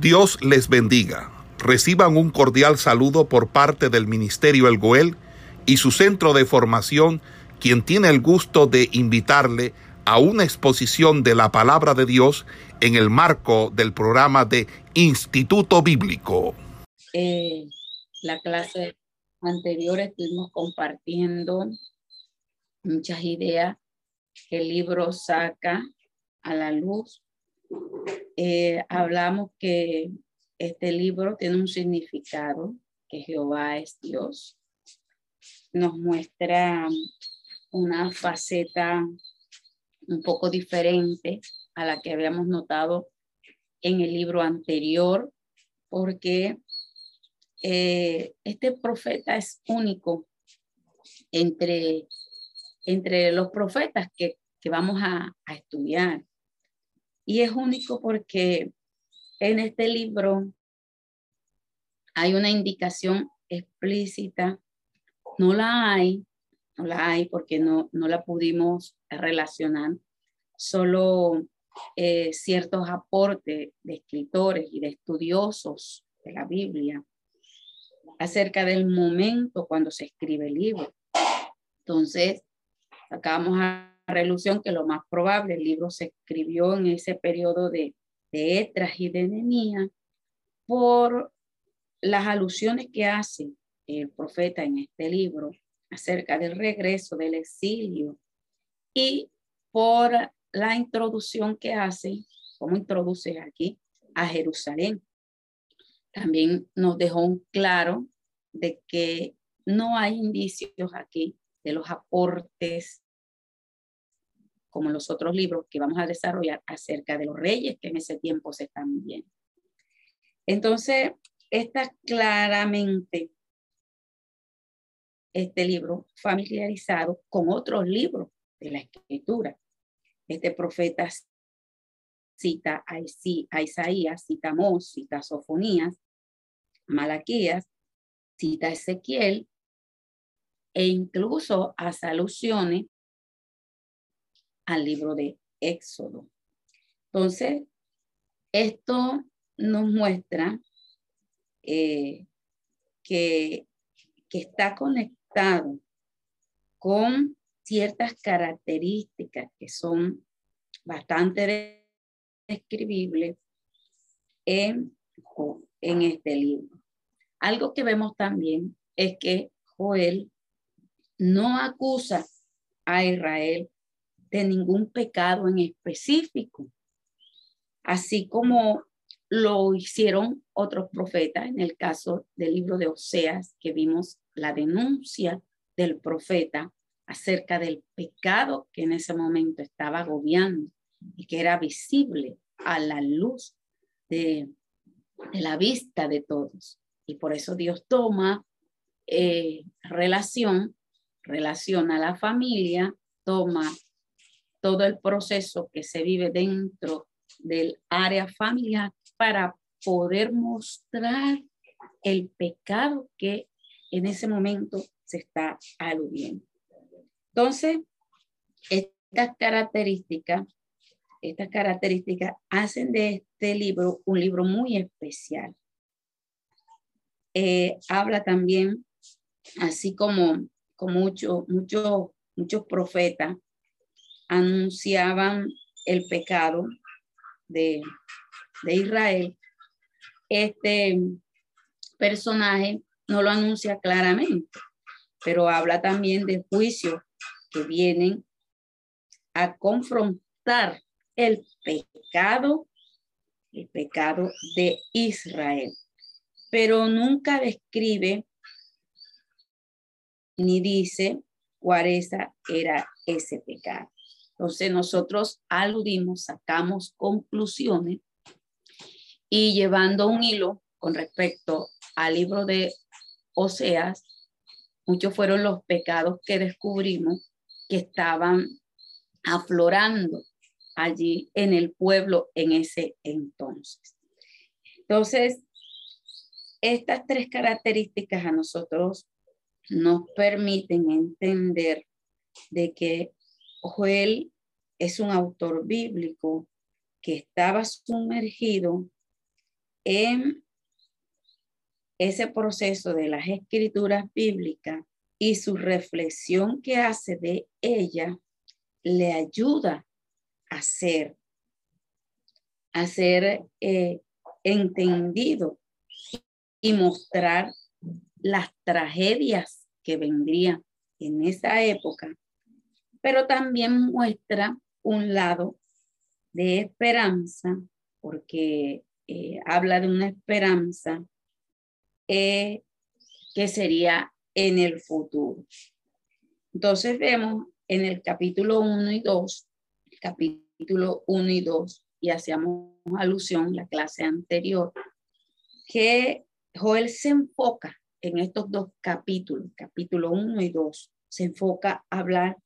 Dios les bendiga. Reciban un cordial saludo por parte del Ministerio El Goel y su centro de formación, quien tiene el gusto de invitarle a una exposición de la palabra de Dios en el marco del programa de Instituto Bíblico. Eh, la clase anterior estuvimos compartiendo muchas ideas que el libro saca a la luz eh, hablamos que este libro tiene un significado, que Jehová es Dios. Nos muestra una faceta un poco diferente a la que habíamos notado en el libro anterior, porque eh, este profeta es único entre, entre los profetas que, vamos a estudiar. Y es único porque en este libro hay una indicación explícita. No la hay, no la hay porque no, no la pudimos relacionar. Solo eh, ciertos aportes de escritores y de estudiosos de la Biblia acerca del momento cuando se escribe el libro. Entonces, sacamos a relución que lo más probable, el libro se escribió en ese periodo de, de Etras y de Nehemías por las alusiones que hace el profeta en este libro acerca del regreso del exilio y por la introducción que hace, como introduce aquí, a Jerusalén. También nos dejó claro de que no hay indicios aquí de los aportes como los otros libros que vamos a desarrollar acerca de los reyes que en ese tiempo se están viendo. Entonces, está claramente este libro familiarizado con otros libros de la escritura. Este profeta cita a, Isaías, cita a Mos, cita Sofonías, Malaquías, cita Ezequiel e incluso hace alusiones al libro de Éxodo. Entonces, esto nos muestra eh, que, que está conectado con ciertas características que son bastante describibles en, en este libro. Algo que vemos también es que Joel no acusa a Israel de ningún pecado en específico, así como lo hicieron otros profetas en el caso del libro de Oseas, que vimos la denuncia del profeta acerca del pecado que en ese momento estaba agobiando y que era visible a la luz de, la vista de todos. Y por eso Dios toma eh, relación, relaciona a la familia, toma todo el proceso que se vive dentro del área familiar para poder mostrar el pecado que en ese momento se está aludiendo. Entonces, estas características, estas características hacen de este libro un libro muy especial. Eh, habla también, así como, como muchos mucho, muchos profetas, anunciaban el pecado de, Israel, este personaje no lo anuncia claramente, pero habla también de juicios que vienen a confrontar el pecado, el pecado de Israel, pero nunca describe ni dice cuál era ese pecado. Entonces nosotros aludimos, sacamos conclusiones y llevando un hilo con respecto al libro de Oseas, muchos fueron los pecados que descubrimos que estaban aflorando allí en el pueblo en ese entonces. Entonces, estas tres características a nosotros nos permiten entender de que Joel es un autor bíblico que estaba sumergido en ese proceso de las escrituras bíblicas y su reflexión que hace de ella le ayuda a ser, a eh, entendido y mostrar las tragedias que vendrían en esa época, pero también muestra un lado de esperanza, porque eh, habla de una esperanza eh, que sería en el futuro. Entonces vemos en el capítulo 1 y 2, el capítulo 1 y 2, y hacíamos alusión en la clase anterior, que Joel se enfoca en estos dos capítulos, capítulo 1 y 2, se enfoca a hablar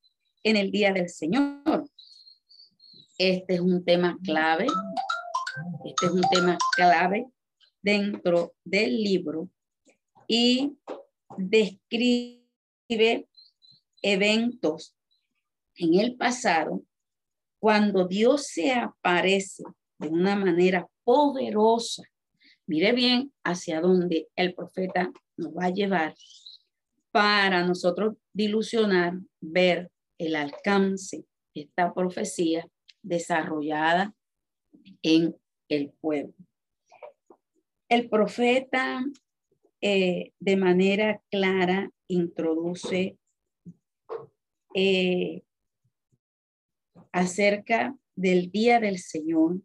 en el día del Señor. Este es un tema clave, este es un tema clave dentro del libro y describe eventos en el pasado cuando Dios se aparece de una manera poderosa. Mire bien hacia dónde el profeta nos va a llevar para nosotros dilucionar, ver el alcance de esta profecía desarrollada en el pueblo. El profeta eh, de manera clara introduce eh, acerca del día del Señor,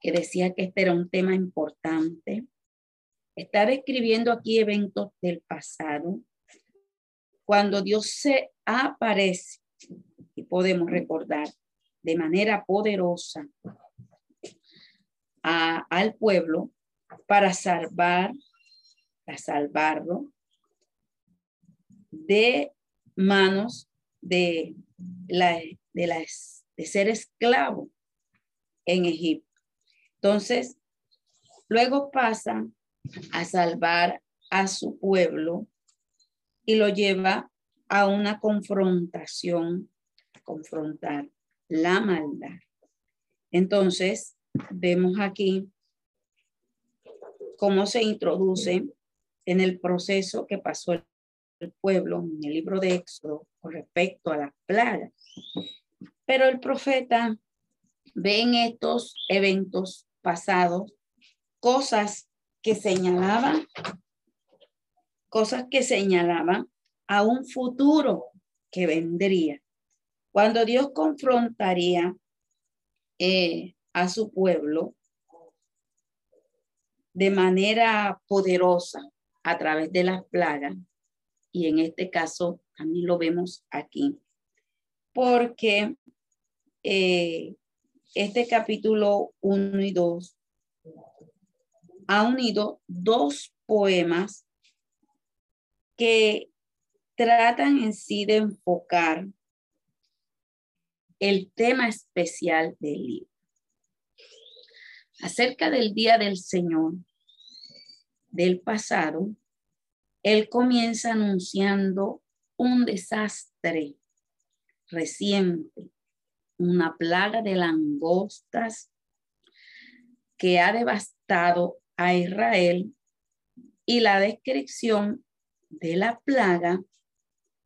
que decía que este era un tema importante. Está describiendo aquí eventos del pasado, cuando Dios se aparece, y podemos recordar de manera poderosa al pueblo para salvar, para salvarlo de manos de, la, de, las, de ser esclavo en Egipto. Entonces, luego pasa a salvar a su pueblo y lo lleva a una confrontación, confrontar la maldad. Entonces, vemos aquí cómo se introduce en el proceso que pasó el, pueblo en el libro de Éxodo con respecto a las plagas. Pero el profeta ve en estos eventos pasados cosas que señalaban, cosas que señalaban a un futuro que vendría. Cuando Dios confrontaría eh, a su pueblo de manera poderosa a través de las plagas. Y en este caso también lo vemos aquí. Porque eh, este capítulo 1 y 2 ha unido dos poemas que tratan en sí de enfocar el tema especial del libro. Acerca del día del Señor del pasado, él comienza anunciando un desastre reciente, una plaga de langostas que ha devastado a Israel y la descripción de la plaga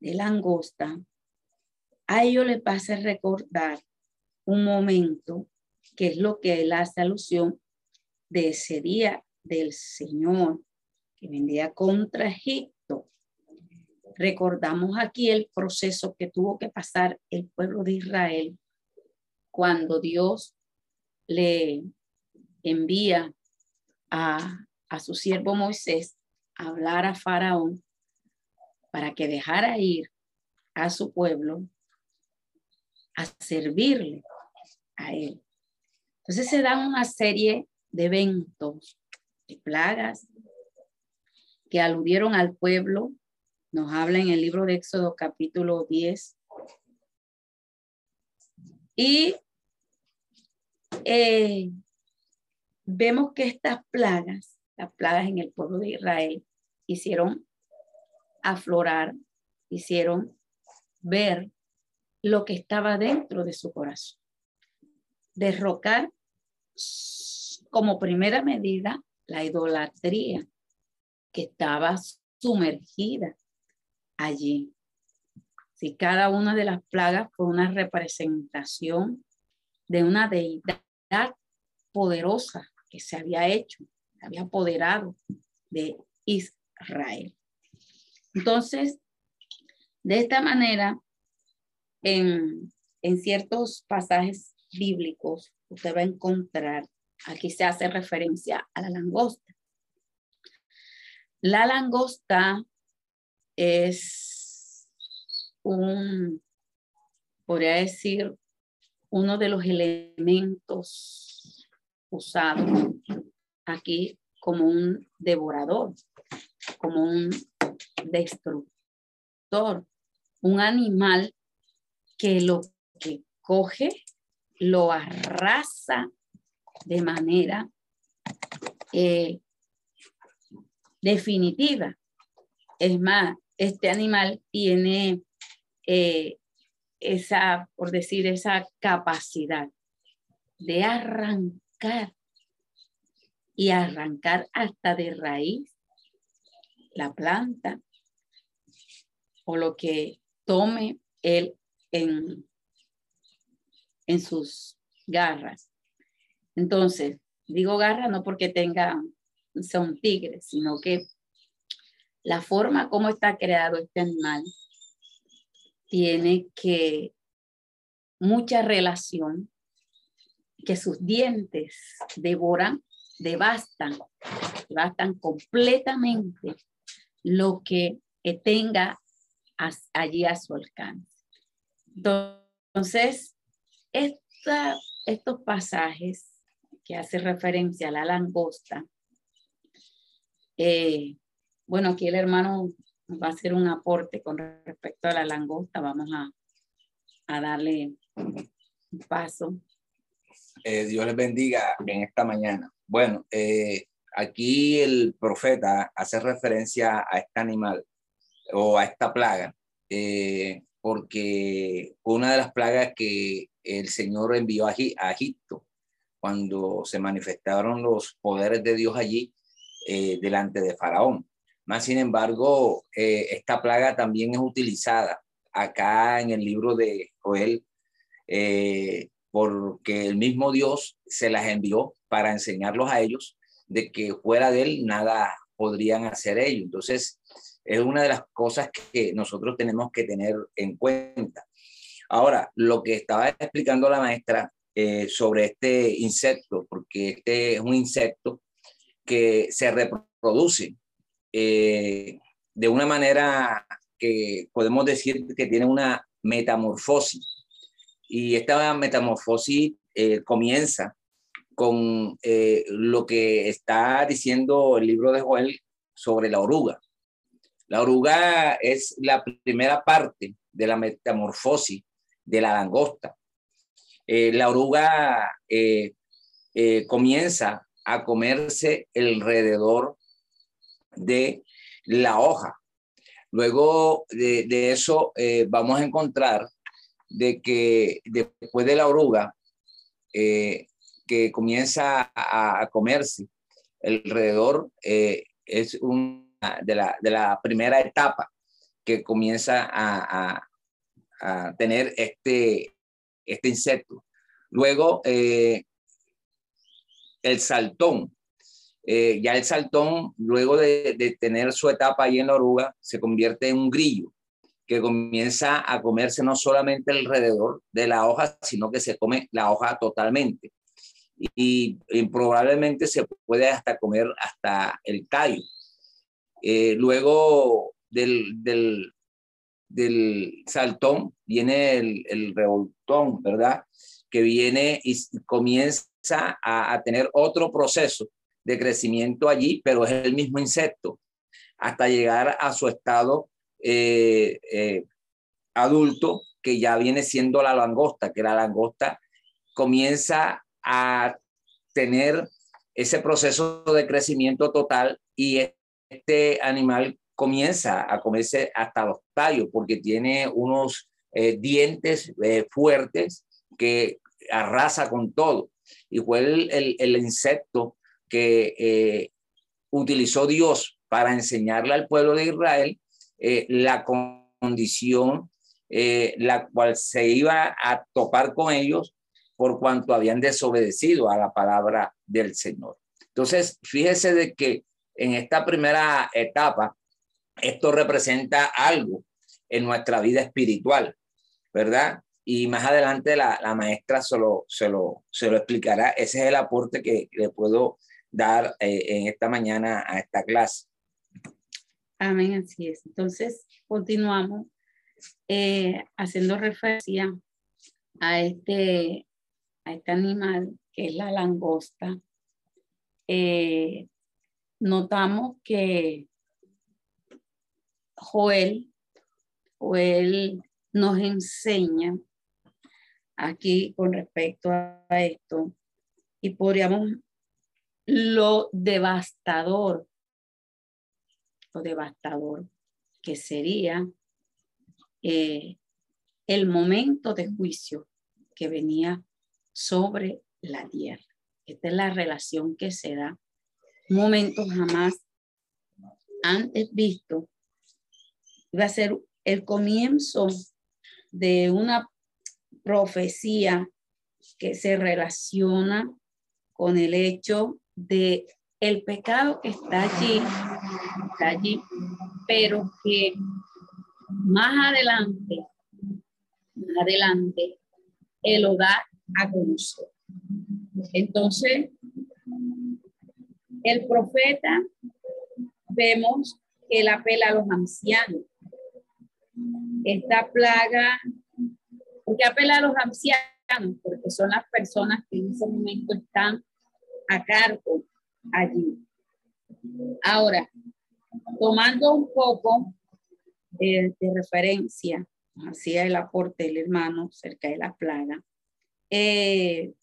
de langosta a ello le pasa recordar un momento que es lo que él hace alusión de ese día del Señor que vendría contra Egipto. Recordamos aquí el proceso que tuvo que pasar el pueblo de Israel cuando Dios le envía a, a su siervo Moisés a hablar a Faraón para que dejara ir a su pueblo a servirle a él. Entonces se dan una serie de eventos, de plagas que aludieron al pueblo. Nos habla en el libro de Éxodo capítulo 10. Y eh, vemos que estas plagas, las plagas en el pueblo de Israel, hicieron aflorar, hicieron ver lo que estaba dentro de su corazón. Derrocar como primera medida la idolatría que estaba sumergida allí. Si cada una de las plagas fue una representación de una deidad poderosa que se había hecho, había apoderado de Israel. Entonces, de esta manera, en, ciertos pasajes bíblicos, usted va a encontrar, aquí se hace referencia a la langosta. La langosta es un, podría decir, uno de los elementos usados aquí como un devorador, como un destructor, un animal que lo que coge lo arrasa de manera eh, definitiva. Es más, este animal tiene eh, esa, por decir, esa capacidad de arrancar y arrancar hasta de raíz la planta o lo que tome él en, en sus garras. Entonces, digo garra no porque tenga, son tigres, sino que la forma como está creado este animal tiene que mucha relación, que sus dientes devoran, devastan, devastan completamente lo que tenga allí a su alcance. Entonces, estos pasajes que hace referencia a la langosta, eh, bueno, aquí el hermano va a hacer un aporte con respecto a la langosta. Vamos a, darle un paso. Eh, Dios les bendiga en esta mañana. Bueno, eh, aquí el profeta hace referencia a este animal o a esta plaga, eh, porque una de las plagas que el Señor envió a, a Egipto cuando se manifestaron los poderes de Dios allí delante de Faraón. Más sin embargo, eh, esta plaga también es utilizada acá en el libro de Joel, eh, porque el mismo Dios se las envió para enseñarlos a ellos de que fuera de él nada podrían hacer ellos. Entonces, es una de las cosas que nosotros tenemos que tener en cuenta. Ahora, lo que estaba explicando la maestra eh, sobre este insecto, porque este es un insecto que se reproduce eh, de una manera que podemos decir que tiene una metamorfosis. Y esta metamorfosis eh, comienza con lo que está diciendo el libro de Joel sobre la oruga. La oruga es la primera parte de la metamorfosis de la langosta. la oruga comienza a comerse alrededor de la hoja. Luego de, eso eh, vamos a encontrar de que después de la oruga eh, que comienza a, comerse alrededor eh, es una de la, primera etapa que comienza a, tener este, este insecto. Luego, el saltón, eh, ya el saltón, luego de, tener su etapa ahí en la oruga, se convierte en un grillo que comienza a comerse no solamente alrededor de la hoja, sino que se come la hoja totalmente. Y, probablemente se puede hasta comer hasta el tallo. Eh, luego del, del, saltón viene el, el revoltón, ¿verdad? Que viene y comienza a, a tener otro proceso de crecimiento allí, pero es el mismo insecto, hasta llegar a su estado eh, eh, adulto, que ya viene siendo la langosta, que la langosta comienza a tener ese proceso de crecimiento total y este animal comienza a comerse hasta los tallos porque tiene unos eh, dientes fuertes que arrasa con todo. y fue el, insecto que eh, utilizó Dios para enseñarle al pueblo de Israel eh, la condición eh, la cual se iba a topar con ellos por cuanto habían desobedecido a la palabra del Señor. Entonces, fíjese de que en esta primera etapa, esto representa algo en nuestra vida espiritual, ¿verdad? Y más adelante la, maestra se lo, se, lo, se lo explicará. Ese es el aporte que le puedo dar eh, en esta mañana a esta clase. Amén, así es. Entonces, continuamos eh, haciendo referencia a este, a este animal que es la langosta. Eh, notamos que Joel, Joel nos enseña aquí con respecto a esto y podríamos lo devastador, lo devastador que sería eh, el momento de juicio que venía sobre la tierra. Esta es la relación que se da. Momento jamás antes visto. Va a ser el comienzo de una profecía que se relaciona con el hecho de el pecado que está allí, está allí, pero que más adelante, más adelante, él lo da a conocer. Entonces, el profeta, vemos que él apela a los ancianos. Esta plaga, porque apela a los ancianos? Porque son las personas que en ese momento están a cargo allí. Ahora, tomando un poco de, referencia hacia el aporte del hermano cerca de la plaga, eh,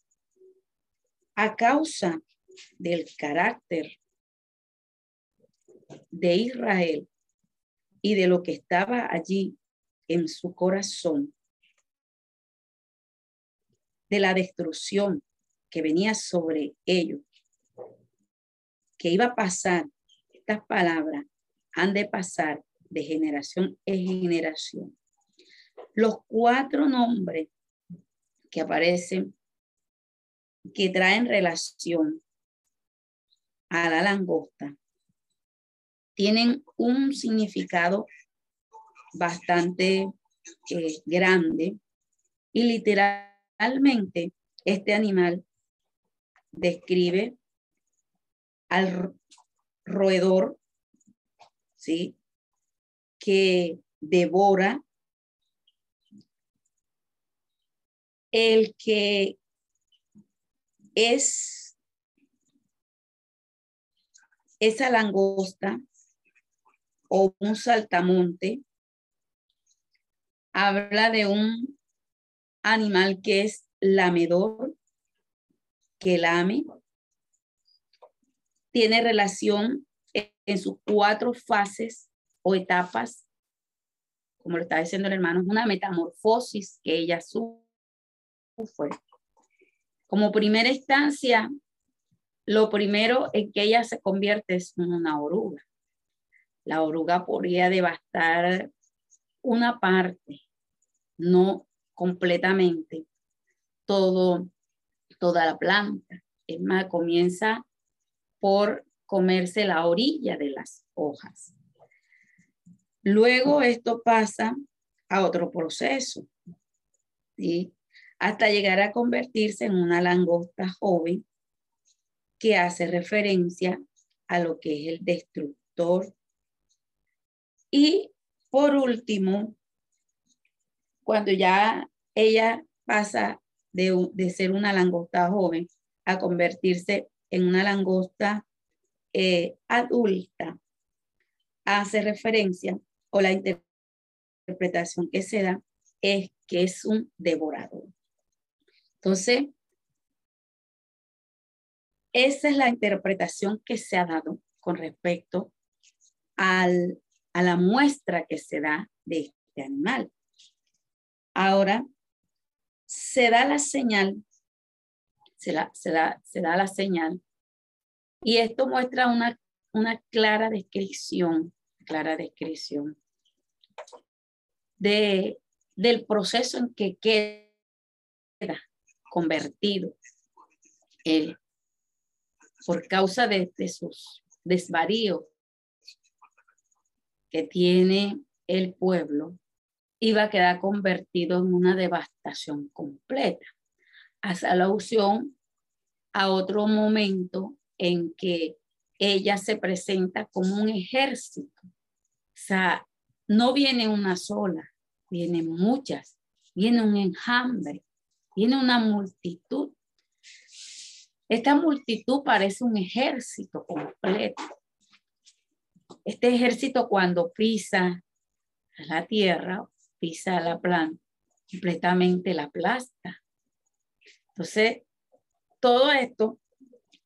a causa del carácter de Israel y de lo que estaba allí en su corazón, de la destrucción que venía sobre ellos, que iba a pasar, estas palabras han de pasar de generación en generación. Los cuatro nombres que aparecen, que traen relación a la langosta, tienen un significado bastante eh, grande y literalmente este animal describe al roedor, ¿sí? que devora, el que es esa langosta o un saltamonte, habla de un animal que es lamedor, que lame, tiene relación en sus cuatro fases o etapas, como lo está diciendo el hermano, es una metamorfosis que ella sufre. Como primera instancia, lo primero en que ella se convierte es en una oruga. La oruga podría devastar una parte, no completamente, todo, toda la planta. Es más, comienza por comerse la orilla de las hojas. Luego esto pasa a otro proceso, ¿sí? hasta llegar a convertirse en una langosta joven que hace referencia a lo que es el destructor. Y por último, cuando ya ella pasa de, de ser una langosta joven a convertirse en una langosta eh, adulta, hace referencia o la interpretación que se da es que es un devorador. Entonces, esa es la interpretación que se ha dado con respecto al, a la muestra que se da de este animal. Ahora, se da la señal, se, se, da, se da la señal. Y esto muestra una, una clara descripción, clara descripción de, del proceso en que queda convertido él por causa de, sus desvaríos que tiene el pueblo, iba a quedar convertido en una devastación completa. Hace alusión a otro momento en que ella se presenta como un ejército. O sea, no viene una sola, vienen muchas, viene un enjambre, viene una multitud. Esta multitud parece un ejército completo. Este ejército cuando pisa la tierra, pisa la planta, completamente la aplasta. Entonces, todo esto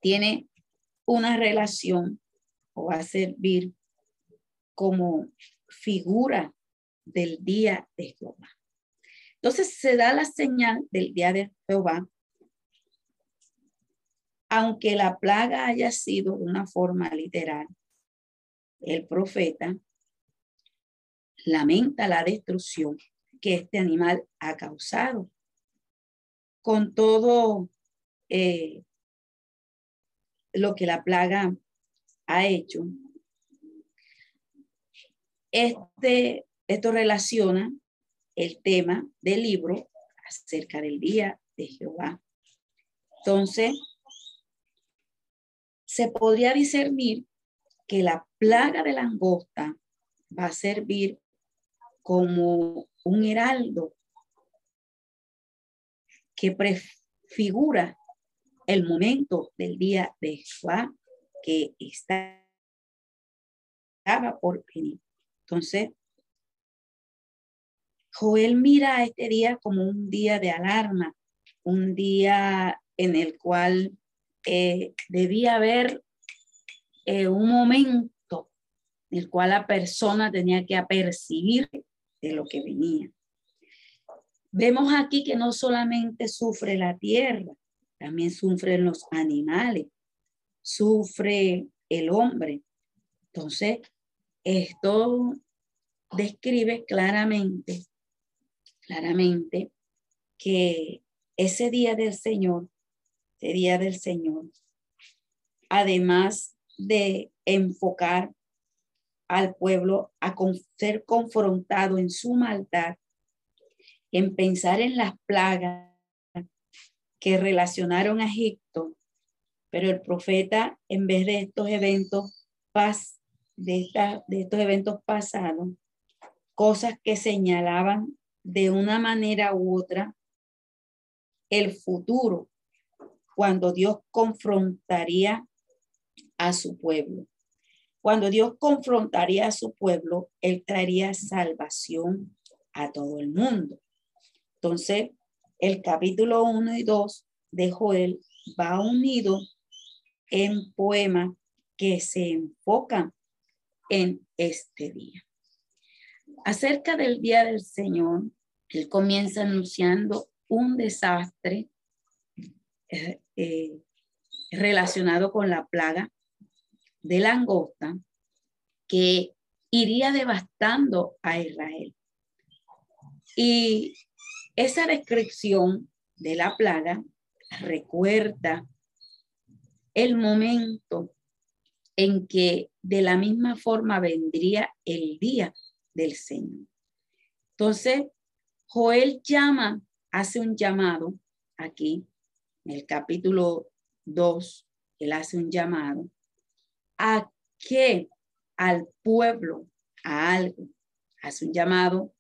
tiene una relación o va a servir como figura del día de Jehová. Entonces se da la señal del día de Jehová, aunque la plaga haya sido de una forma literal, el profeta lamenta la destrucción que este animal ha causado. Con todo eh, lo que la plaga ha hecho, este, esto relaciona el tema del libro acerca del día de Jehová. Entonces, se podría discernir que la plaga de langosta va a servir como un heraldo que prefigura el momento del día de Jehová que estaba por venir. Entonces, Joel mira este día como un día de alarma, un día en el cual eh, debía haber eh, un momento en el cual la persona tenía que apercibir de lo que venía. Vemos aquí que no solamente sufre la tierra, también sufren los animales, sufre el hombre. Entonces, esto describe claramente, claramente que ese día del Señor, ese día del Señor, además de enfocar al pueblo a ser confrontado en su maldad, en pensar en las plagas que relacionaron a Egipto, pero el profeta, en vez de estos eventos de, de estos eventos pasados, cosas que señalaban de una manera u otra el futuro, cuando Dios confrontaría a su pueblo. Cuando Dios confrontaría a su pueblo, Él traería salvación a todo el mundo. Entonces, el capítulo 1 y 2 de Joel va unido en poema que se enfocan en este día. Acerca del día del Señor, él comienza anunciando un desastre eh, relacionado con la plaga de langosta que iría devastando a Israel. Y esa descripción de la plaga recuerda el momento en que de la misma forma vendría el día del Señor. Entonces, Joel llama, hace un llamado aquí, en el capítulo 2, él hace un llamado a que al pueblo, a algo, hace un llamado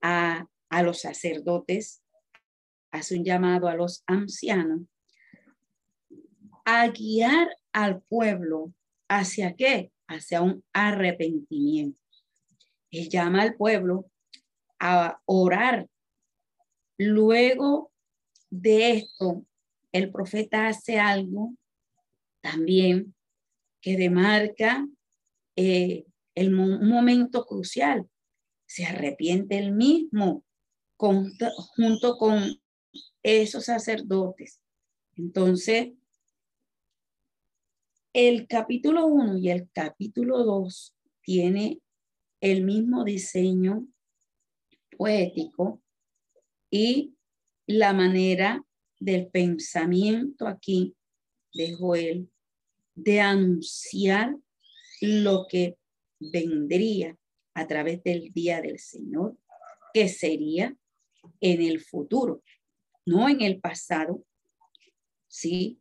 a, a los sacerdotes, hace un llamado a los ancianos, a guiar al pueblo hacia qué? Hacia un arrepentimiento. Él llama al pueblo a orar. Luego de esto, el profeta hace algo también que demarca eh, el momento crucial. Se arrepiente el mismo junto con esos sacerdotes. Entonces, el capítulo 1 y el capítulo 2 tiene el mismo diseño poético y la manera del pensamiento aquí de Joel de anunciar lo que vendría a través del día del Señor, que sería en el futuro, no en el pasado, sí,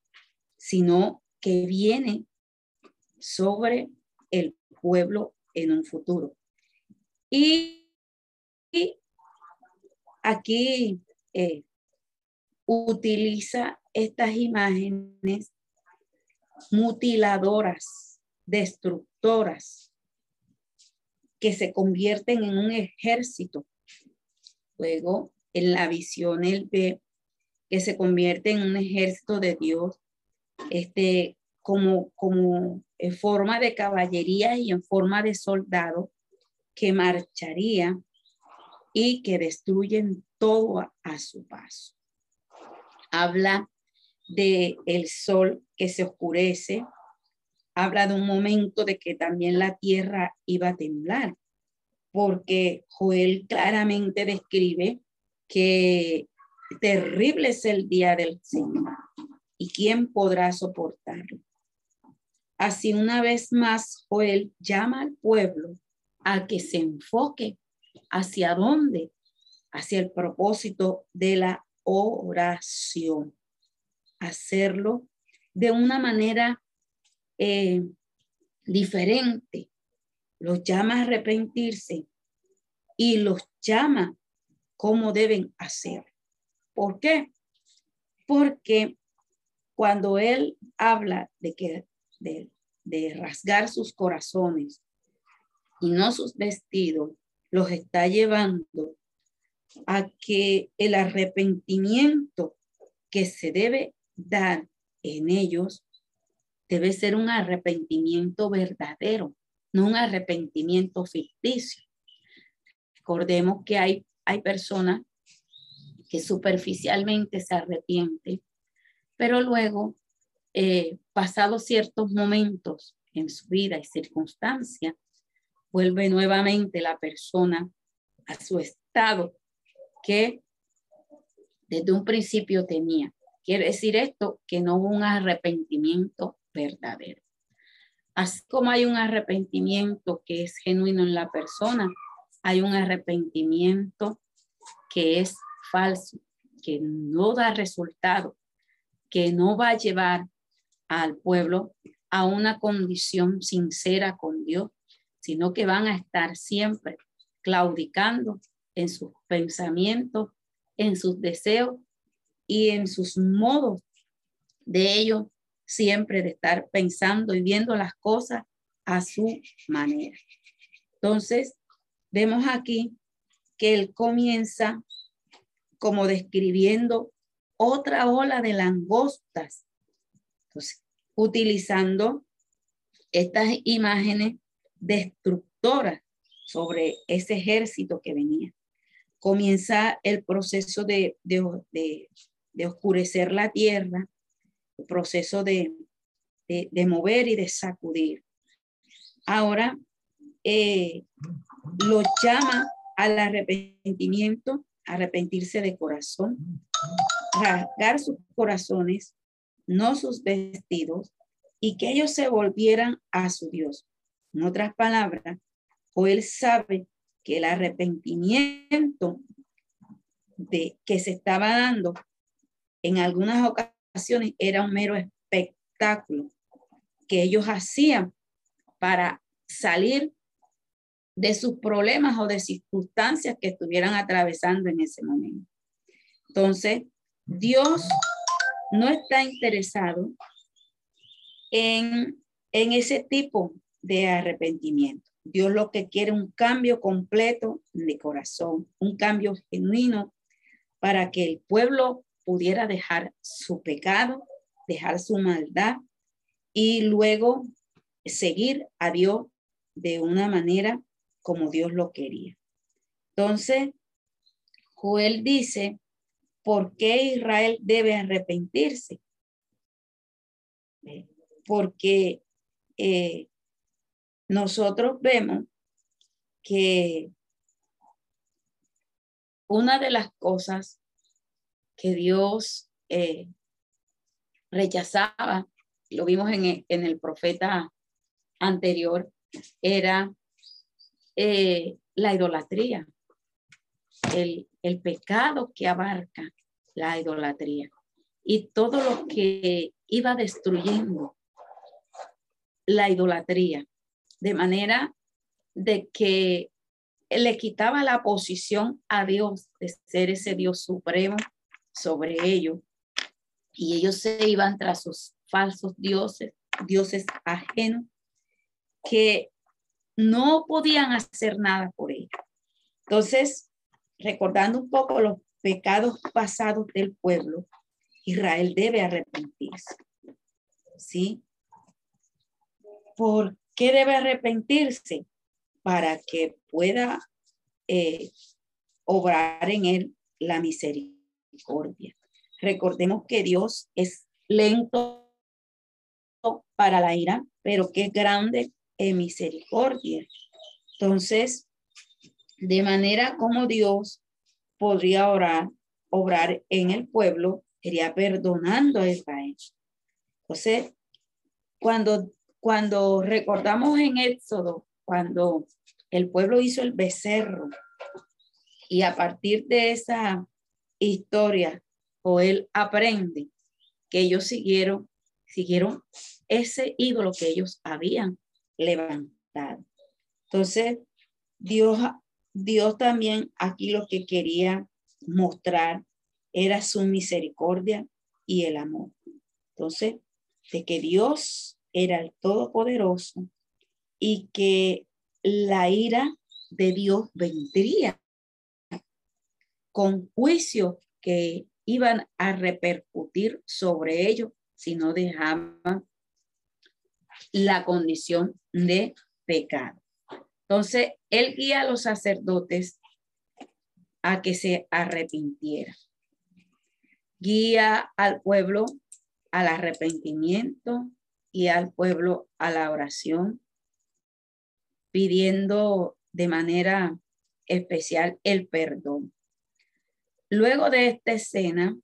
sino que viene sobre el pueblo en un futuro. Y, aquí eh, utiliza estas imágenes mutiladoras, destructoras, que se convierten en un ejército. Luego, en la visión, él ve que se convierte en un ejército de Dios, este, como, como en forma de caballería y en forma de soldado que marcharía y que destruyen todo a, a su paso. Habla de el sol que se oscurece, habla de un momento de que también la tierra iba a temblar, porque Joel claramente describe que terrible es el día del Señor y quién podrá soportarlo. Así una vez más, Joel llama al pueblo a que se enfoque hacia dónde, hacia el propósito de la oración. Hacerlo de una manera eh, diferente. Los llama a arrepentirse y los llama cómo deben hacer. ¿Por qué? Porque cuando él habla de que de rasgar sus corazones y no sus vestidos, los está llevando a que el arrepentimiento que se debe dar en ellos debe ser un arrepentimiento verdadero, no un arrepentimiento ficticio. Recordemos que hay, hay personas que superficialmente se arrepienten, pero luego, eh, pasados ciertos momentos en su vida y circunstancias, vuelve nuevamente la persona a su estado que desde un principio tenía. Quiere decir esto que no hubo un arrepentimiento verdadero. Así como hay un arrepentimiento que es genuino en la persona, hay un arrepentimiento que es falso, que no da resultado, que no va a llevar al pueblo a una condición sincera con Dios, sino que van a estar siempre claudicando en sus pensamientos, en sus deseos y en sus modos de ellos siempre de estar pensando y viendo las cosas a su manera. Entonces, vemos aquí que él comienza como describiendo otra ola de langostas, utilizando estas imágenes destructoras sobre ese ejército que venía. Comienza el proceso de, de, de oscurecer la tierra, el proceso de, mover y de sacudir. Ahora eh, lo llama al arrepentimiento, arrepentirse de corazón, rasgar sus corazones, no sus vestidos, y que ellos se volvieran a su Dios. En otras palabras, Joel sabe que el arrepentimiento de, que se estaba dando en algunas ocasiones era un mero espectáculo que ellos hacían para salir de sus problemas o de circunstancias que estuvieran atravesando en ese momento. Entonces, Dios no está interesado en, en ese tipo de arrepentimiento. Dios lo que quiere un cambio completo de corazón, un cambio genuino para que el pueblo pudiera dejar su pecado, dejar su maldad y luego seguir a Dios de una manera como Dios lo quería. Entonces, Joel dice, ¿por qué Israel debe arrepentirse? porque eh, nosotros vemos que una de las cosas que Dios eh, rechazaba, lo vimos en el, profeta anterior, era eh, la idolatría, el pecado que abarca la idolatría y todo lo que iba destruyendo la idolatría, de manera de que le quitaba la posición a Dios de ser ese Dios supremo sobre ellos y ellos se iban tras sus falsos dioses, dioses ajenos que no podían hacer nada por ellos. Entonces, recordando un poco los pecados pasados del pueblo, Israel debe arrepentirse. ¿Sí? ¿Por qué debe arrepentirse? Para que pueda eh, obrar en él la misericordia. Recordemos que Dios es lento para la ira, pero que es grande en misericordia. Entonces, de manera como Dios podría orar, obrar en el pueblo, sería perdonando a Israel. Entonces, cuando, cuando recordamos en Éxodo, cuando el pueblo hizo el becerro, y a partir de esa historia, él aprende que ellos siguieron, siguieron ese ídolo que ellos habían levantado. Entonces, Dios, Dios también aquí lo que quería mostrar era su misericordia y el amor. Entonces, de que Dios era el Todopoderoso y que la ira de Dios vendría con juicio que iban a repercutir sobre ellos si no dejaban la condición de pecado. Entonces, él guía a los sacerdotes a que se arrepintieran. Guía al pueblo al arrepentimiento y al pueblo a la oración, pidiendo de manera especial el perdón. Luego de esta escena,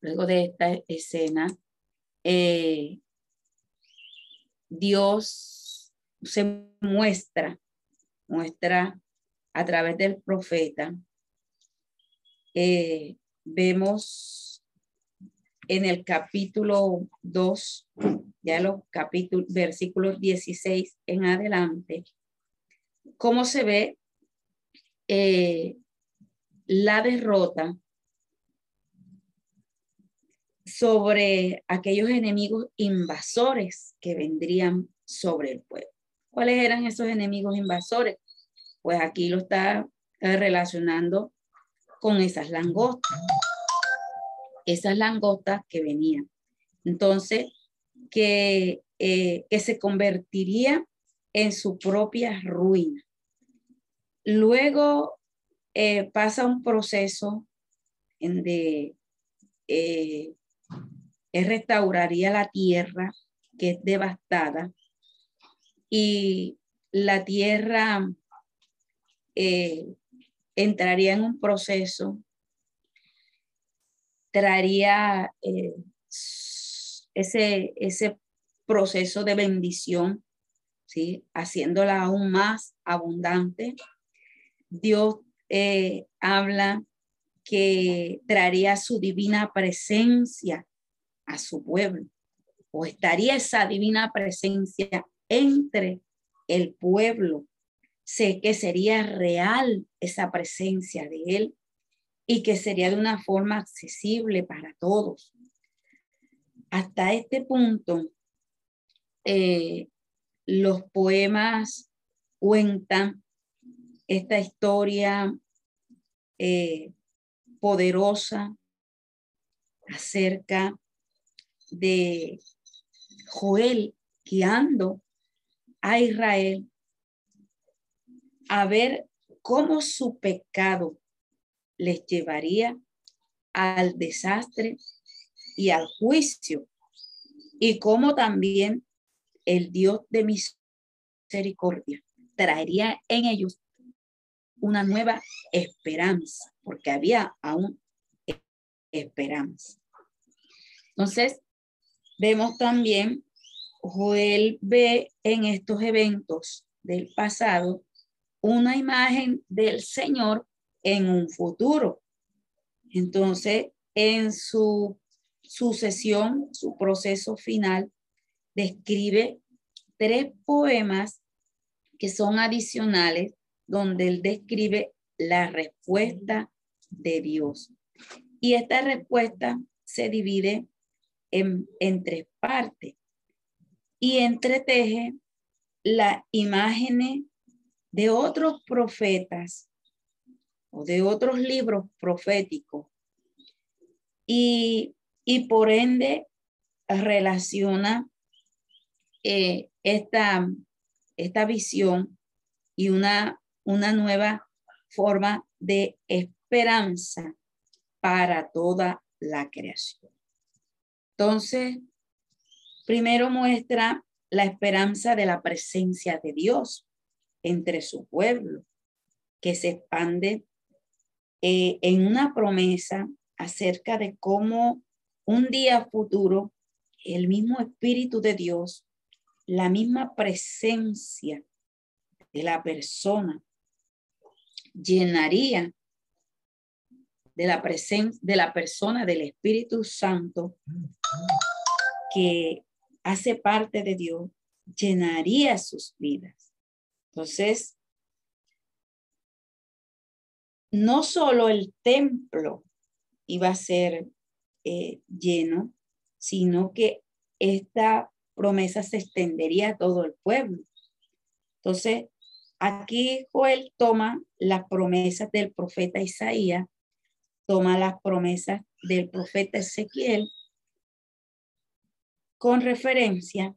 luego de esta escena, eh, Dios se muestra, muestra a través del profeta. Eh, vemos en el capítulo 2, ya los capítulos, versículos 16 en adelante, cómo se ve eh, la derrota sobre aquellos enemigos invasores que vendrían sobre el pueblo. ¿Cuáles eran esos enemigos invasores? Pues aquí lo está eh, relacionando con esas langostas. Esas langostas que venían. Entonces, que, eh, que se convertiría en su propia ruina. Luego eh, pasa un proceso en de restauraría la tierra que es devastada y la tierra eh, entraría en un proceso, traería eh, ese, ese proceso de bendición, ¿sí? haciéndola aún más abundante. Dios eh, habla que traería su divina presencia a su pueblo, o estaría esa divina presencia entre el pueblo. Sé que sería real esa presencia de Él y que sería de una forma accesible para todos. Hasta este punto, eh, los poemas cuentan esta historia eh, poderosa acerca de Joel guiando a Israel a ver cómo su pecado les llevaría al desastre y al juicio y cómo también el Dios de misericordia traería en ellos una nueva esperanza, porque había aún esperanza. Entonces, vemos también, Joel ve en estos eventos del pasado una imagen del Señor en un futuro. Entonces, en su sucesión, su proceso final, describe tres poemas que son adicionales, donde él describe la respuesta de Dios. Y esta respuesta se divide en, en tres partes y entreteje las imágenes de otros profetas o de otros libros proféticos y, por ende relaciona eh, esta, esta visión y una, una nueva forma de esperanza para toda la creación. Entonces, primero muestra la esperanza de la presencia de Dios entre su pueblo, que se expande eh, en una promesa acerca de cómo un día futuro el mismo Espíritu de Dios, la misma presencia de la persona llenaría de la presencia de la persona del Espíritu Santo que hace parte de Dios, llenaría sus vidas. Entonces, no solo el templo iba a ser eh, lleno, sino que esta promesa se extendería a todo el pueblo. Entonces, aquí Joel toma las promesas del profeta Isaías, toma las promesas del profeta Ezequiel con referencia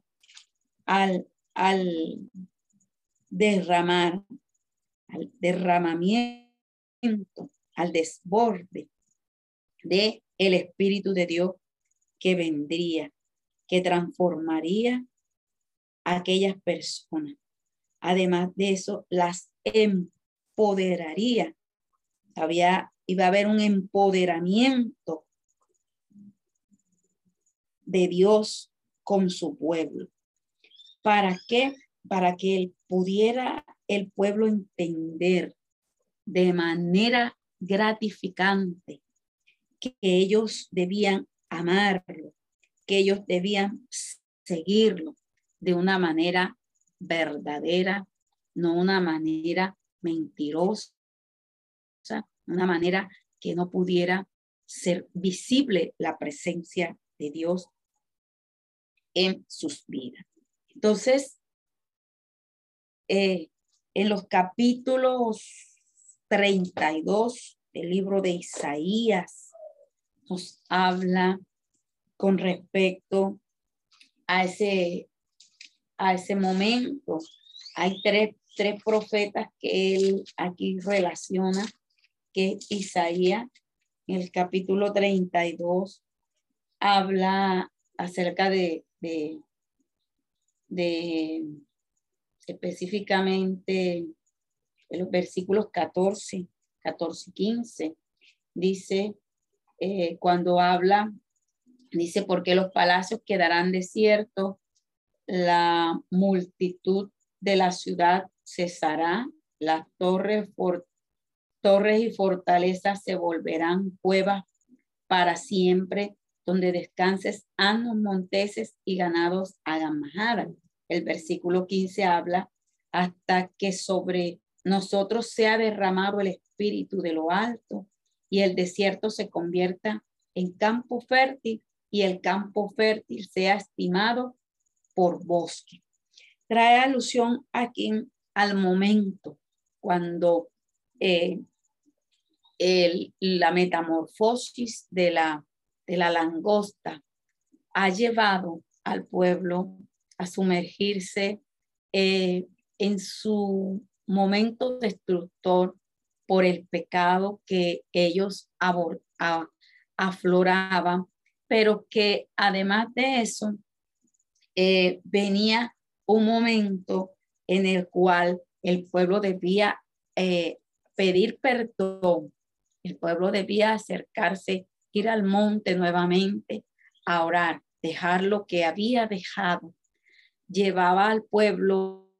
al, al derramar, al derramamiento, al desborde de el Espíritu de Dios que vendría, que transformaría a aquellas personas. Además de eso, las empoderaría. Había, iba a haber un empoderamiento de Dios con su pueblo. ¿Para qué? Para que él pudiera el pueblo entender de manera gratificante que ellos debían amarlo, que ellos debían seguirlo de una manera verdadera, no una manera mentirosa, una manera que no pudiera ser visible la presencia de Dios en sus vidas. Entonces, eh, en los capítulos 32 del libro de Isaías, nos habla con respecto a ese, a ese momento. Hay tres, tres profetas que él aquí relaciona, que Isaías, en el capítulo 32, habla acerca de, de, de específicamente en los versículos 14, 14 y 15. Dice, eh, cuando habla, dice, porque los palacios quedarán desiertos, la multitud de la ciudad cesará, las torres, torres y fortalezas se volverán cuevas para siempre, donde descanses anos, monteses y ganados hagan majada. El versículo 15 habla hasta que sobre nosotros sea derramado el espíritu de lo alto y el desierto se convierta en campo fértil y el campo fértil sea estimado por bosque. Trae alusión aquí al momento cuando eh, la metamorfosis de la de la langosta ha llevado al pueblo a sumergirse eh, en su momento destructor por el pecado que ellos afloraban, pero que además de eso eh, venía un momento en el cual el pueblo debía eh, pedir perdón, el pueblo debía acercarse, ir al monte nuevamente a orar, dejar lo que había dejado. Llevaba al pueblo,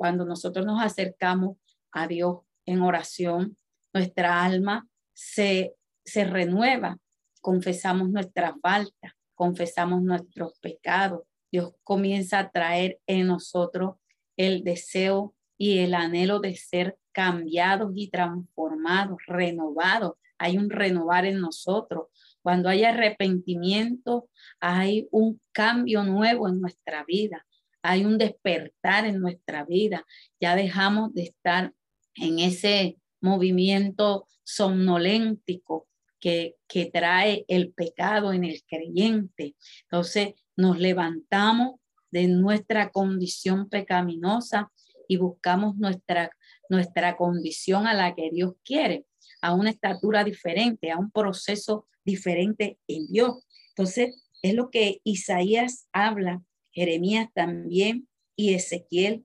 cuando nosotros nos acercamos a Dios en oración, nuestra alma se, se renueva, confesamos nuestra falta, confesamos nuestros pecados. Dios comienza a traer en nosotros el deseo y el anhelo de ser cambiados y transformados, renovados. Hay un renovar en nosotros. Cuando hay arrepentimiento, hay un cambio nuevo en nuestra vida. Hay un despertar en nuestra vida. Ya dejamos de estar en ese movimiento somnoléntico que, que trae el pecado en el creyente. Entonces nos levantamos de nuestra condición pecaminosa y buscamos nuestra, nuestra condición a la que Dios quiere, a una estatura diferente, a un proceso diferente en Dios. Entonces, es lo que Isaías habla, Jeremías también y Ezequiel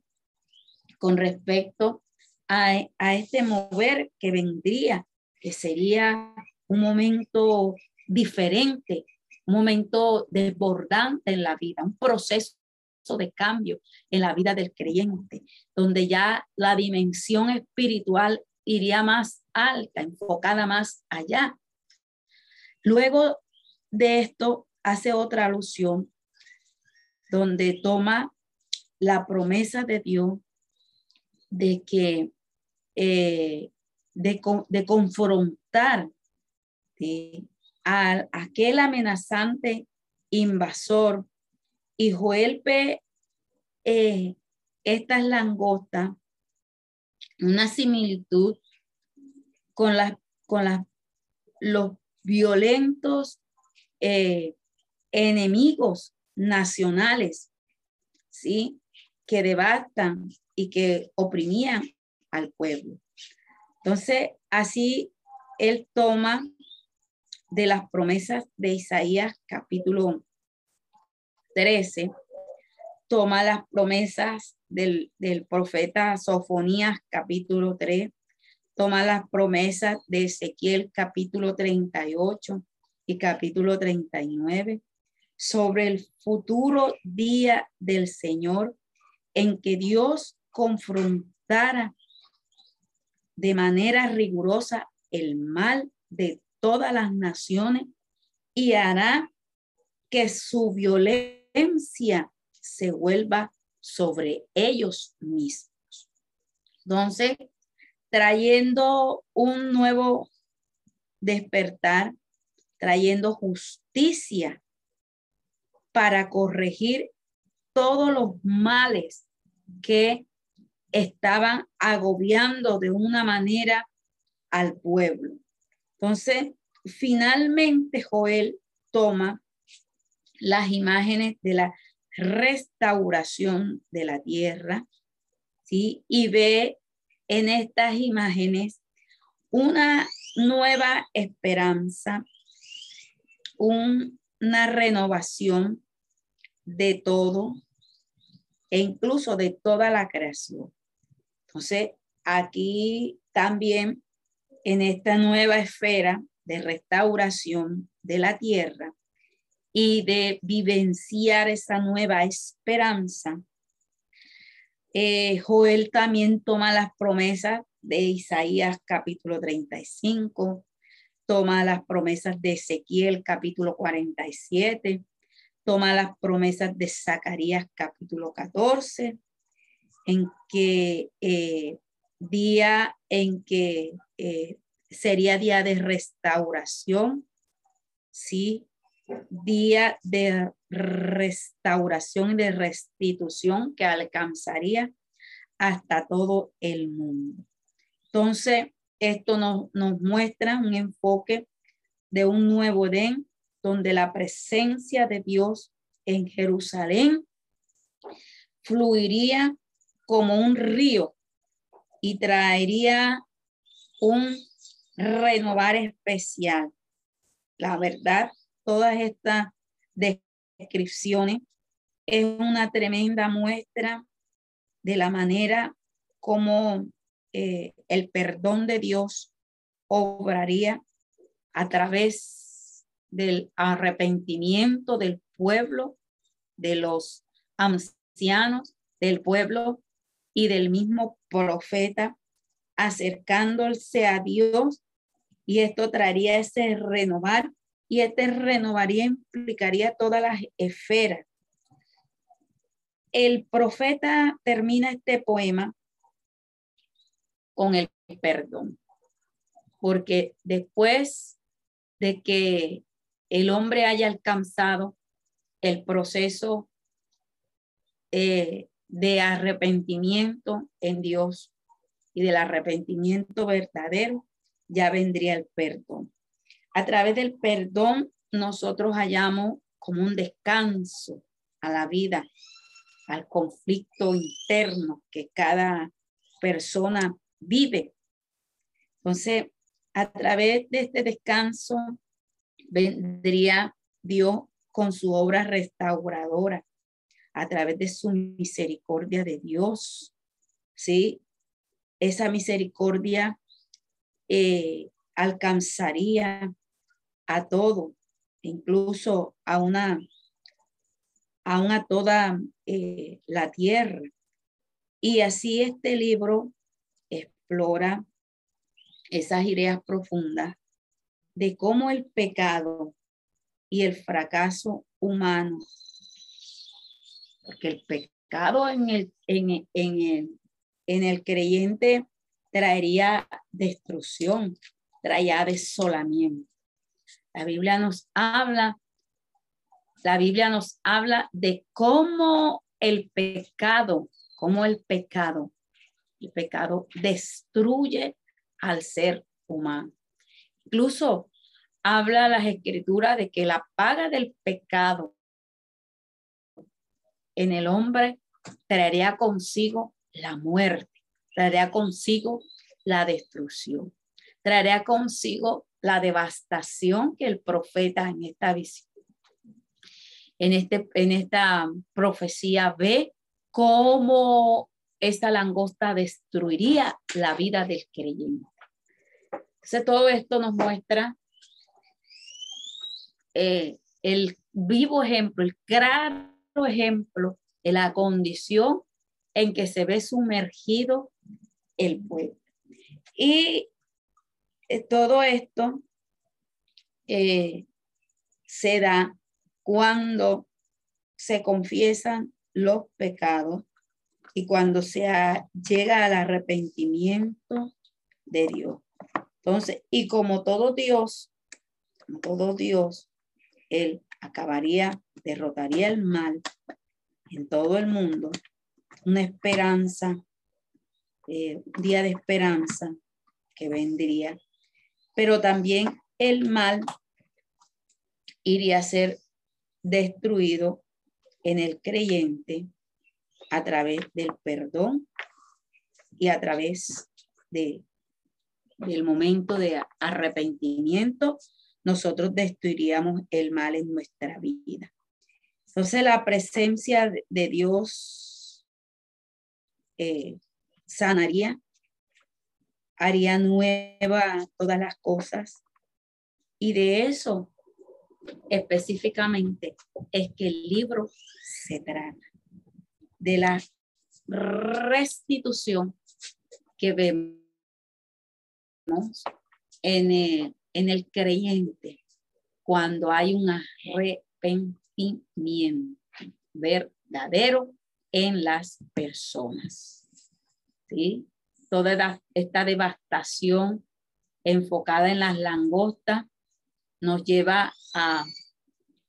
con respecto a, a este mover que vendría, que sería un momento diferente, un momento desbordante en la vida, un proceso de cambio en la vida del creyente, donde ya la dimensión espiritual iría más alta, enfocada más allá. Luego de esto hace otra alusión donde toma la promesa de Dios de que eh, de, de, confrontar a aquel amenazante invasor. Y Joel ve eh, estas langostas, una similitud con, las con las los violentos eh, enemigos nacionales, ¿sí? Que devastan y que oprimían al pueblo. Entonces, así él toma de las promesas de Isaías capítulo 13, toma las promesas del, del profeta Sofonías capítulo 3, toma las promesas de Ezequiel capítulo 38 y capítulo 39 sobre el futuro día del Señor en que Dios confrontara de manera rigurosa el mal de todas las naciones y hará que su violencia se vuelva sobre ellos mismos. Entonces, trayendo un nuevo despertar, trayendo justicia para corregir todos los males que estaban agobiando de una manera al pueblo. Entonces, finalmente Joel toma las imágenes de la restauración de la tierra, ¿sí? Y ve en estas imágenes una nueva esperanza, una renovación de todo e incluso de toda la creación. Entonces, aquí también en esta nueva esfera de restauración de la tierra, y de vivenciar esa nueva esperanza. Eh, Joel también toma las promesas de Isaías capítulo 35, toma las promesas de Ezequiel capítulo 47, toma las promesas de Zacarías capítulo 14, en que eh, día en que eh, sería día de restauración, sí, día de restauración y de restitución que alcanzaría hasta todo el mundo. Entonces, esto nos, nos muestra un enfoque de un nuevo Edén, donde la presencia de Dios en Jerusalén fluiría como un río y traería un renovar especial. La verdad todas estas descripciones es una tremenda muestra de la manera como eh, el perdón de Dios obraría a través del arrepentimiento del pueblo, de los ancianos del pueblo y del mismo profeta, acercándose a Dios. Y esto traería ese renovar y este renovaría implicaría todas las esferas. El profeta termina este poema con el perdón, porque después de que el hombre haya alcanzado el proceso eh, de arrepentimiento en Dios y del arrepentimiento verdadero, ya vendría el perdón. A través del perdón nosotros hallamos como un descanso a la vida, al conflicto interno que cada persona vive. Entonces, a través de este descanso vendría Dios con su obra restauradora, a través de su misericordia de Dios. ¿Sí? Esa misericordia eh, alcanzaría a todo, incluso a una, aún a toda eh, la tierra. Y así este libro explora esas ideas profundas de cómo el pecado y el fracaso humano, porque el pecado en el, en, en el, en el creyente traería destrucción, traía desolamiento. La Biblia nos habla, la Biblia nos habla de cómo el pecado, cómo el pecado, el pecado destruye al ser humano. Incluso habla las escrituras de que la paga del pecado en el hombre traería consigo la muerte, traería consigo la destrucción, traería consigo la devastación que el profeta en esta visión, en, este, en esta profecía ve cómo esta langosta destruiría la vida del creyente. Entonces, todo esto nos muestra eh, el vivo ejemplo, el claro ejemplo de la condición en que se ve sumergido el pueblo. Y eh, todo esto eh, se da cuando se confiesan los pecados y cuando se llega al arrepentimiento de Dios. Entonces, y como todo Dios, como todo Dios, Él acabaría, derrotaría el mal en todo el mundo, una esperanza, eh, un día de esperanza que vendría. Pero también el mal iría a ser destruido en el creyente a través del perdón y a través de, del momento de arrepentimiento, nosotros destruiríamos el mal en nuestra vida. Entonces la presencia de Dios eh, sanaría haría nueva todas las cosas. Y de eso específicamente es que el libro se trata, de la restitución que vemos en el, en el creyente cuando hay un arrepentimiento verdadero en las personas. ¿Sí? toda esta devastación enfocada en las langostas nos lleva a,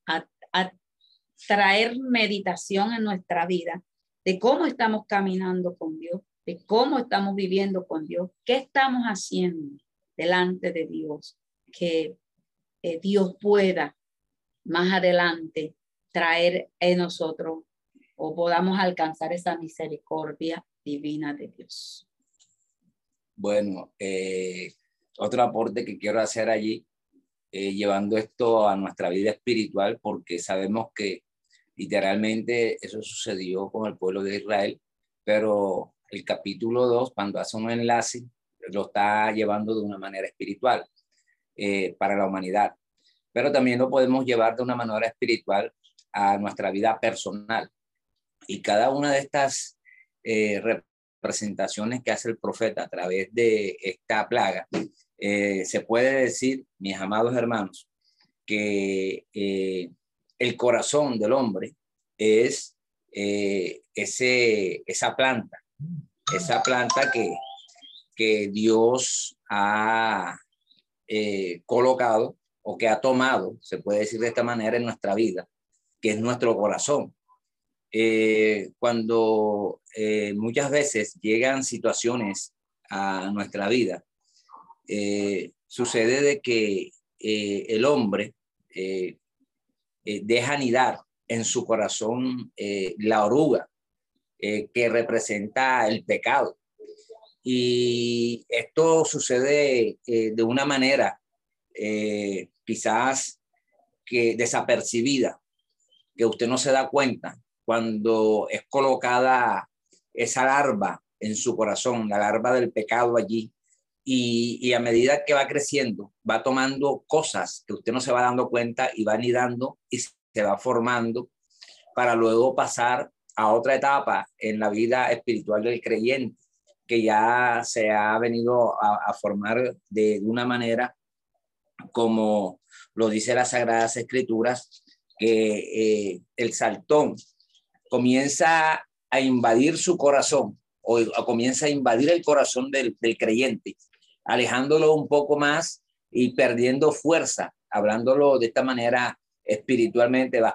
a, traer meditación en nuestra vida de cómo estamos caminando con Dios, de cómo estamos viviendo con Dios, qué estamos haciendo delante de Dios, que eh, Dios pueda más adelante traer en nosotros o podamos alcanzar esa misericordia divina de Dios. Bueno, eh, otro aporte que quiero hacer allí, eh, llevando esto a nuestra vida espiritual, porque sabemos que Literalmente eso sucedió con el pueblo de Israel, pero el capítulo 2, cuando hace un enlace, lo está llevando de una manera espiritual eh, para la humanidad. Pero también lo podemos llevar de una manera espiritual a nuestra vida personal. Y cada una de estas eh, representaciones que hace el profeta a través de esta plaga, eh, se puede decir, mis amados hermanos, que el corazón del hombre es ese, esa planta esa planta que, que Dios ha eh, colocado o que ha tomado, se puede decir de esta manera, en nuestra vida, que es nuestro corazón. Eh, cuando eh, muchas veces llegan situaciones a nuestra vida, sucede de que el hombre deja anidar en su corazón la oruga, eh, que representa el pecado. Y esto sucede eh, de una manera eh, quizás que desapercibida, que usted no se da cuenta cuando es colocada esa larva en su corazón, la larva del pecado allí. Y, y, a medida que va creciendo, va tomando cosas que usted no se va dando cuenta y va anidando y se va formando para luego pasar a otra etapa en la vida espiritual del creyente, que ya se ha venido a, formar de, una manera como lo dice las Sagradas Escrituras, que eh, el saltón comienza a invadir su corazón o, comienza a invadir el corazón del, del, creyente, alejándolo un poco más y perdiendo fuerza, hablándolo de esta manera espiritualmente, vas,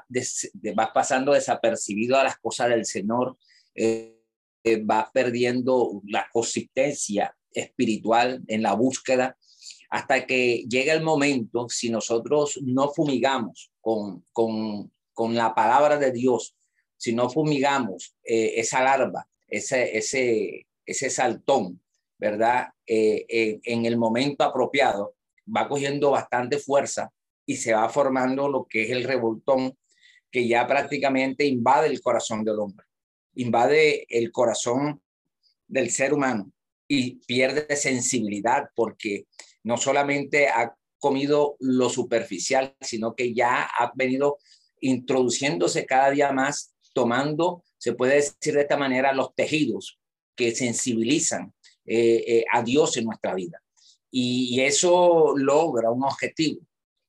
vas pasando desapercibido a las cosas del Señor, eh, eh, vas perdiendo la consistencia espiritual en la búsqueda, hasta que llega el momento, si nosotros no fumigamos con, con, con la palabra de Dios, si no fumigamos eh, esa larva, ese, ese, ese saltón, ¿verdad? en el momento apropiado, va cogiendo bastante fuerza y se va formando lo que es el revoltón que ya prácticamente invade el corazón del hombre, invade el corazón del ser humano y pierde sensibilidad porque no solamente ha comido lo superficial, sino que ya ha venido introduciéndose cada día más, tomando, se puede decir de esta manera, los tejidos que sensibilizan eh, eh, a Dios en nuestra vida. y eso logra un objetivo,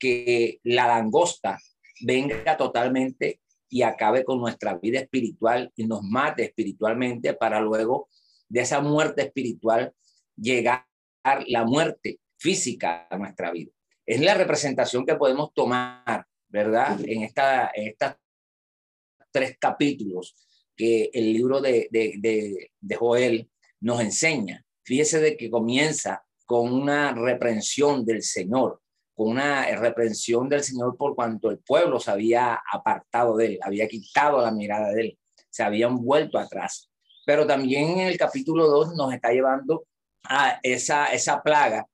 que la langosta venga totalmente y acabe con nuestra vida espiritual y nos mate espiritualmente para luego de esa muerte espiritual llegar la muerte física a nuestra vida. Es la representación que podemos tomar, ¿verdad? En, esta, en estos tres capítulos que el libro de, de, de Joel nos enseña. Fíjese de que comienza con una reprensión del Señor, una reprensión del Señor por cuanto el pueblo se había apartado de él, había quitado la mirada de él, se habían vuelto atrás. Pero también en el capítulo 2 nos está llevando a esa, esa plaga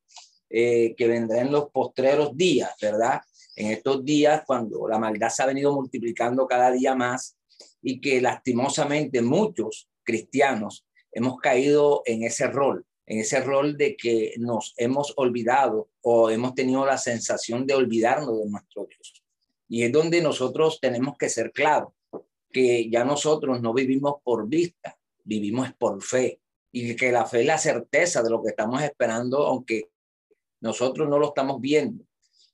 eh, que vendrá en los postreros días, ¿verdad? En estos días, cuando la maldad se ha venido multiplicando cada día más y que lastimosamente muchos cristianos hemos caído en ese rol en ese rol de que nos hemos olvidado o hemos tenido la sensación de olvidarnos de nuestro Dios. Y es donde nosotros tenemos que ser claros, que ya nosotros no vivimos por vista, vivimos por fe. Y que la fe es la certeza de lo que estamos esperando, aunque nosotros no lo estamos viendo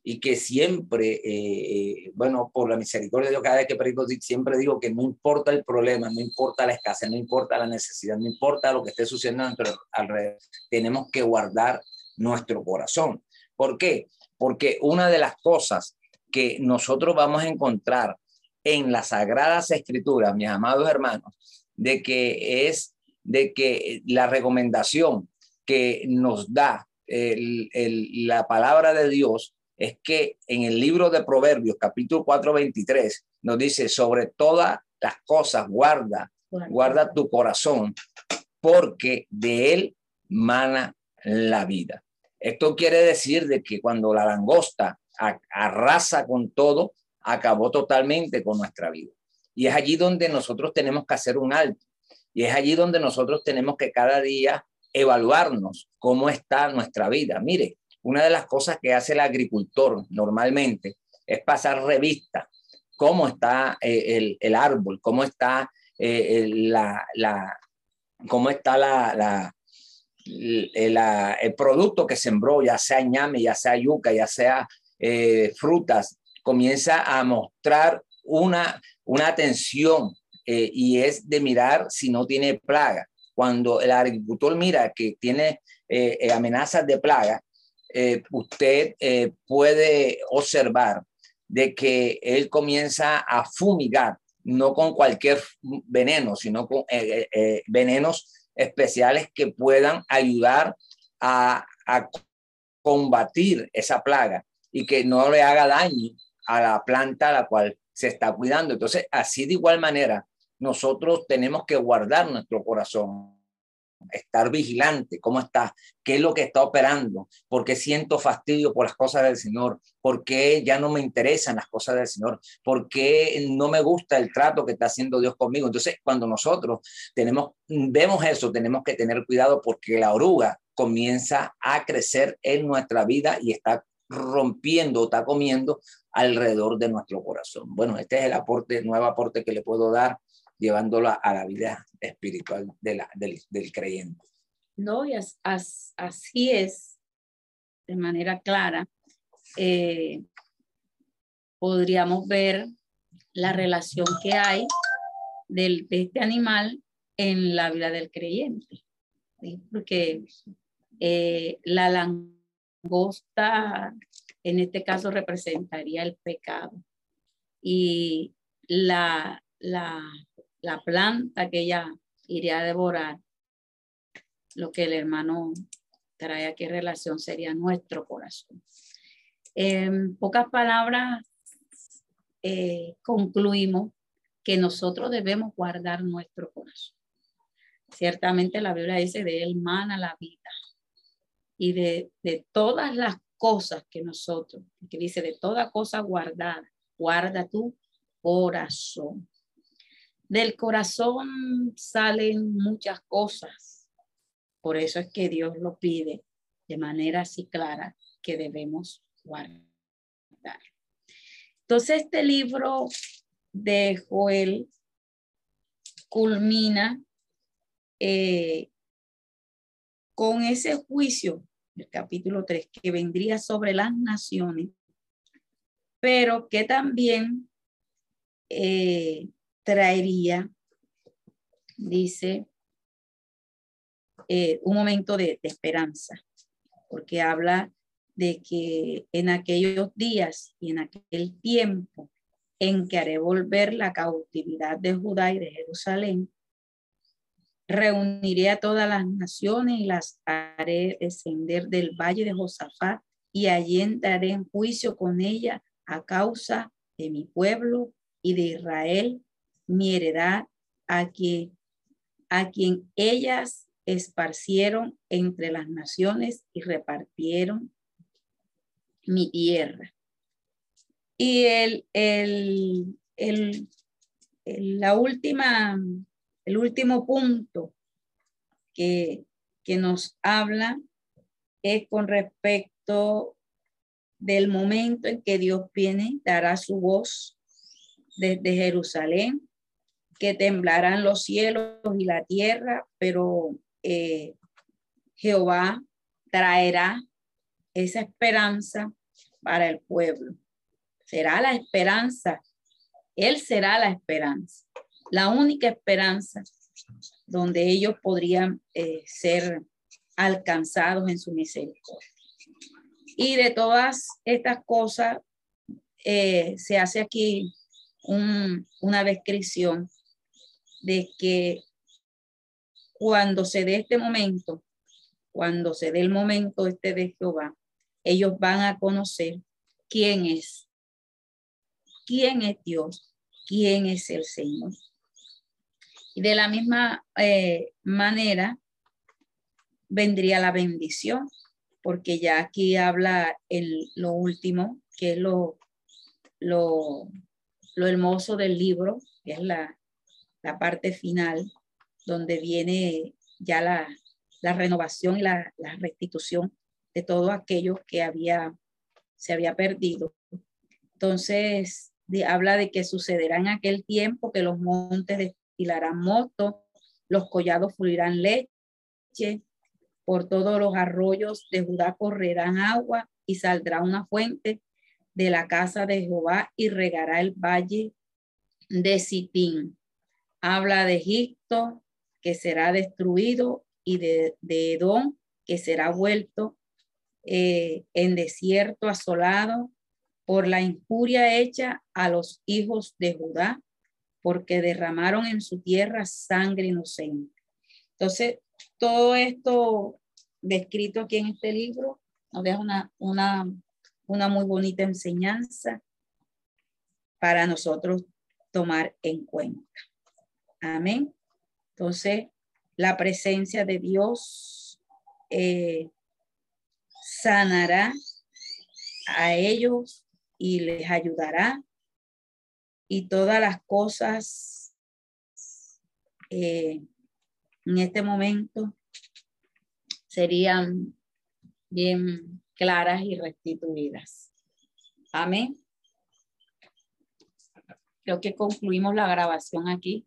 y que siempre, eh, eh, bueno, por la misericordia de Dios, cada vez que predico, siempre digo que no importa el problema, no importa la escasez, no importa la necesidad, no importa lo que esté sucediendo alrededor, tenemos que guardar nuestro corazón. ¿Por qué? Porque una de las cosas que nosotros vamos a encontrar en las sagradas escrituras, mis amados hermanos, de que es de que la recomendación que nos da la palabra de Dios es que en el libro de Proverbios, capítulo 4, 23, nos dice, sobre todas las cosas guarda, guarda tu corazón, porque de él mana la vida. Esto quiere decir de que cuando la langosta arrasa con todo, acabó totalmente con nuestra vida. Y es allí donde nosotros tenemos que hacer un alto. Y es allí donde nosotros tenemos que cada día evaluarnos cómo está nuestra vida. Mire, una de las cosas que hace el agricultor normalmente es pasar revista, cómo está eh, el, árbol, cómo está, eh, la, cómo está la, el producto que sembró, ya sea ñame, ya sea yuca, ya sea eh, frutas, comienza a mostrar una, una atención eh, y es de mirar si no tiene plaga. Cuando el agricultor mira que tiene eh, amenazas de plaga, usted puede observar de que él comienza a fumigar, no con cualquier veneno, sino con venenos especiales que puedan ayudar a, a combatir esa plaga y que no le haga daño a la planta a la cual se está cuidando. Entonces, así de igual manera, nosotros tenemos que guardar nuestro corazón, estar vigilante, cómo está, qué es lo que está operando, por qué siento fastidio por las cosas del Señor, por qué ya no me interesan las cosas del Señor, por qué no me gusta el trato que está haciendo Dios conmigo. Entonces, cuando nosotros tenemos, vemos eso, tenemos que tener cuidado porque la oruga comienza a crecer en nuestra vida y está rompiendo, está comiendo alrededor de nuestro corazón. Bueno, este es el aporte, nuevo aporte que le puedo dar llevándolo a la vida espiritual del, creyente. No, y así es, de manera clara, eh, podríamos ver la relación que hay del, de este animal en la vida del creyente. Porque eh, la langosta, en este caso, representaría el pecado. Y la, la la planta que ella iría a devorar, lo que el hermano trae aquí en relación sería nuestro corazón. En pocas palabras, eh, concluimos que nosotros debemos guardar nuestro corazón. Ciertamente la Biblia dice de él mana la vida y de, de todas las cosas que nosotros, que dice de toda cosa guardada, guarda tu corazón. Del corazón salen muchas cosas. Por eso es que Dios lo pide de manera así clara que debemos guardar. Entonces este libro de Joel culmina eh, con ese juicio, el capítulo 3, que vendría sobre las naciones, pero que también eh, traería, dice, eh, un momento de, esperanza, porque habla de que en aquellos días y en aquel tiempo en que haré volver la cautividad de Judá y de Jerusalén, reuniré a todas las naciones y las haré descender del valle de Josafat y allí entraré en juicio con ella a causa de mi pueblo y de Israel mi heredad a quien, a quien ellas esparcieron entre las naciones y repartieron mi tierra. Y el, el, el, la última, el último punto que, que nos habla es con respecto del momento en que Dios viene, dará su voz desde Jerusalén que temblarán los cielos y la tierra, pero eh, Jehová traerá esa esperanza para el pueblo. Será la esperanza. Él será la esperanza, la única esperanza donde ellos podrían eh, ser alcanzados en su misericordia. Y de todas estas cosas eh, se hace aquí una descripción de que cuando se dé este momento, cuando se dé el momento este de Jehová, ellos van a conocer quién es, quién es Dios, quién es el Señor. Y de la misma eh, manera vendría la bendición, porque ya aquí habla el, lo último, que es lo, lo, lo hermoso del libro, que es la, la parte final, donde viene ya la, la renovación y la, la, restitución de todo aquello que había, se había perdido. Entonces, habla de que sucederá en aquel tiempo que los montes destilarán mosto, los collados fluirán leche, por todos los arroyos de Judá correrán agua y saldrá una fuente de la casa de Jehová y regará el valle de Sitín. Habla de Egipto que será destruido y de, de Edom que será vuelto eh, en desierto asolado por la injuria hecha a los hijos de Judá, porque derramaron en su tierra sangre inocente. Entonces, todo esto descrito aquí en este libro nos deja una, una, una muy bonita enseñanza para nosotros tomar en cuenta. Amén. Entonces, la presencia de Dios eh, sanará a ellos y les ayudará. Y todas las cosas eh, en este momento serían bien claras y restituidas. Amén. Creo que concluimos la grabación aquí.